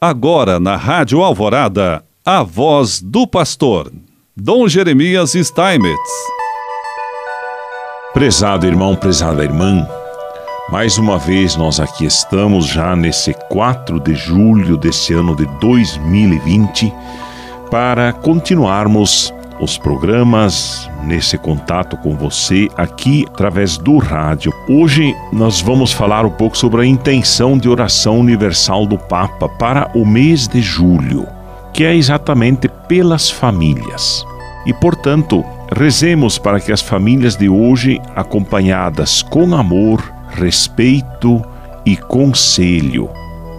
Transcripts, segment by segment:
Agora na Rádio Alvorada, a voz do pastor, Dom Jeremias Steinmetz. Prezado irmão, prezada irmã, mais uma vez nós aqui estamos já nesse 4 de julho desse ano de 2020 para continuarmos os programas nesse contato com você aqui através do rádio. Hoje nós vamos falar um pouco sobre a intenção de oração universal do Papa para o mês de julho, que é exatamente pelas famílias. E portanto, rezemos para que as famílias de hoje, acompanhadas com amor, respeito e conselho,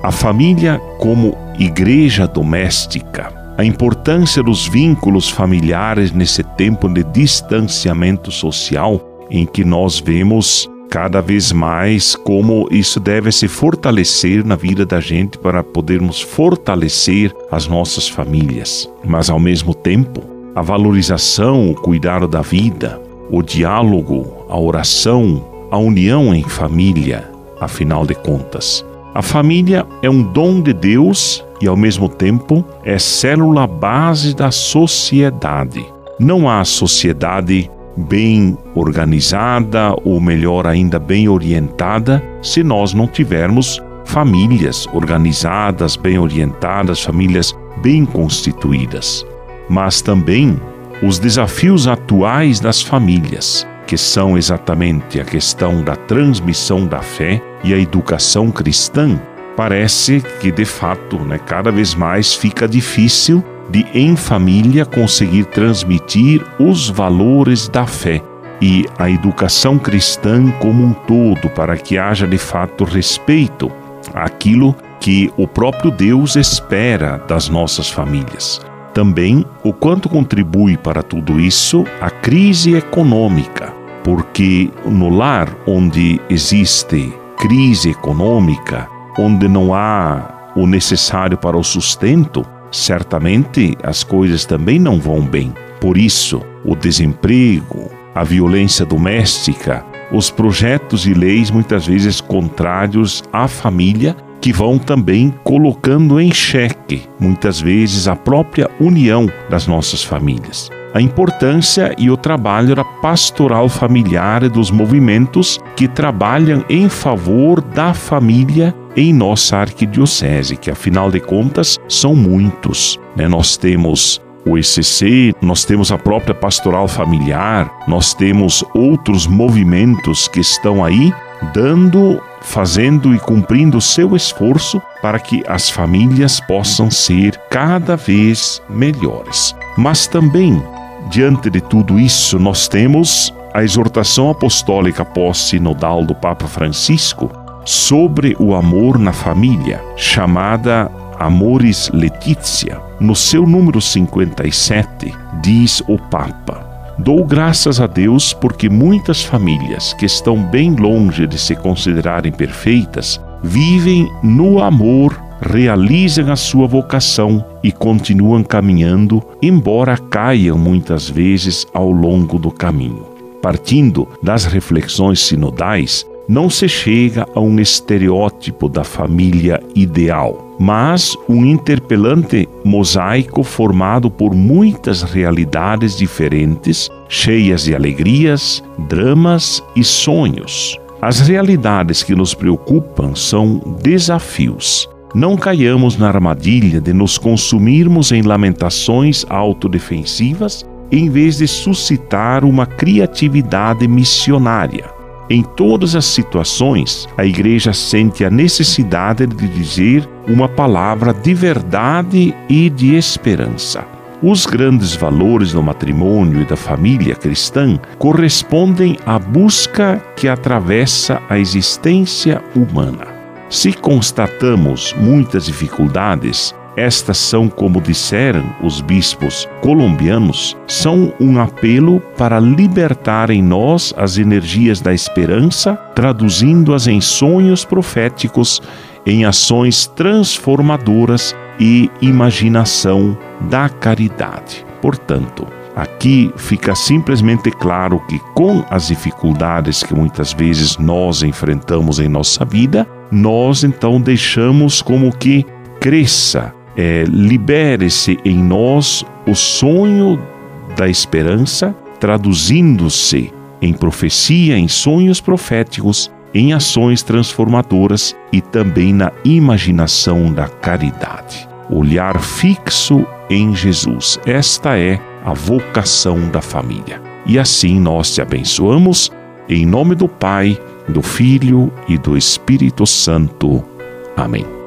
a família como igreja doméstica, a importância dos vínculos familiares nesse tempo de distanciamento social em que nós vemos cada vez mais como isso deve se fortalecer na vida da gente para podermos fortalecer as nossas famílias. Mas ao mesmo tempo, a valorização, o cuidado da vida, o diálogo, a oração, a união em família, afinal de contas. A família é um dom de Deus e, ao mesmo tempo, é célula base da sociedade. Não há sociedade bem organizada ou, melhor ainda, bem orientada se nós não tivermos famílias organizadas, bem orientadas, famílias bem constituídas. Mas também os desafios atuais das famílias, que são exatamente a questão da transmissão da fé e a educação cristã, parece que de fato, né, cada vez mais fica difícil de em família conseguir transmitir os valores da fé e a educação cristã como um todo, para que haja de fato respeito àquilo que o próprio Deus espera das nossas famílias. Também o quanto contribui para tudo isso a crise econômica, porque no lar onde existe crise econômica, onde não há o necessário para o sustento, certamente as coisas também não vão bem. Por isso, o desemprego, a violência doméstica, os projetos e leis muitas vezes contrários à família que vão também colocando em xeque, muitas vezes, a própria união das nossas famílias a importância e o trabalho da pastoral familiar e dos movimentos que trabalham em favor da família em nossa arquidiocese, que afinal de contas são muitos. Né? Nós temos o ECC, nós temos a própria pastoral familiar, nós temos outros movimentos que estão aí dando, fazendo e cumprindo o seu esforço para que as famílias possam ser cada vez melhores. Mas também Diante de tudo isso, nós temos a exortação apostólica pós-sinodal do Papa Francisco sobre o amor na família, chamada Amoris Letícia. No seu número 57, diz o Papa: Dou graças a Deus porque muitas famílias que estão bem longe de se considerarem perfeitas vivem no amor realizam a sua vocação e continuam caminhando, embora caiam muitas vezes ao longo do caminho. Partindo das reflexões sinodais, não se chega a um estereótipo da família ideal, mas um interpelante mosaico formado por muitas realidades diferentes, cheias de alegrias, dramas e sonhos. As realidades que nos preocupam são desafios, não caiamos na armadilha de nos consumirmos em lamentações autodefensivas em vez de suscitar uma criatividade missionária. Em todas as situações, a Igreja sente a necessidade de dizer uma palavra de verdade e de esperança. Os grandes valores do matrimônio e da família cristã correspondem à busca que atravessa a existência humana. Se constatamos muitas dificuldades, estas são, como disseram os bispos colombianos, são um apelo para libertar em nós as energias da esperança, traduzindo-as em sonhos proféticos, em ações transformadoras e imaginação da caridade. Portanto, Aqui fica simplesmente claro que, com as dificuldades que muitas vezes nós enfrentamos em nossa vida, nós então deixamos como que cresça, é, libere-se em nós o sonho da esperança, traduzindo-se em profecia, em sonhos proféticos, em ações transformadoras e também na imaginação da caridade. Olhar fixo em Jesus. Esta é a vocação da família. E assim nós te abençoamos, em nome do Pai, do Filho e do Espírito Santo. Amém.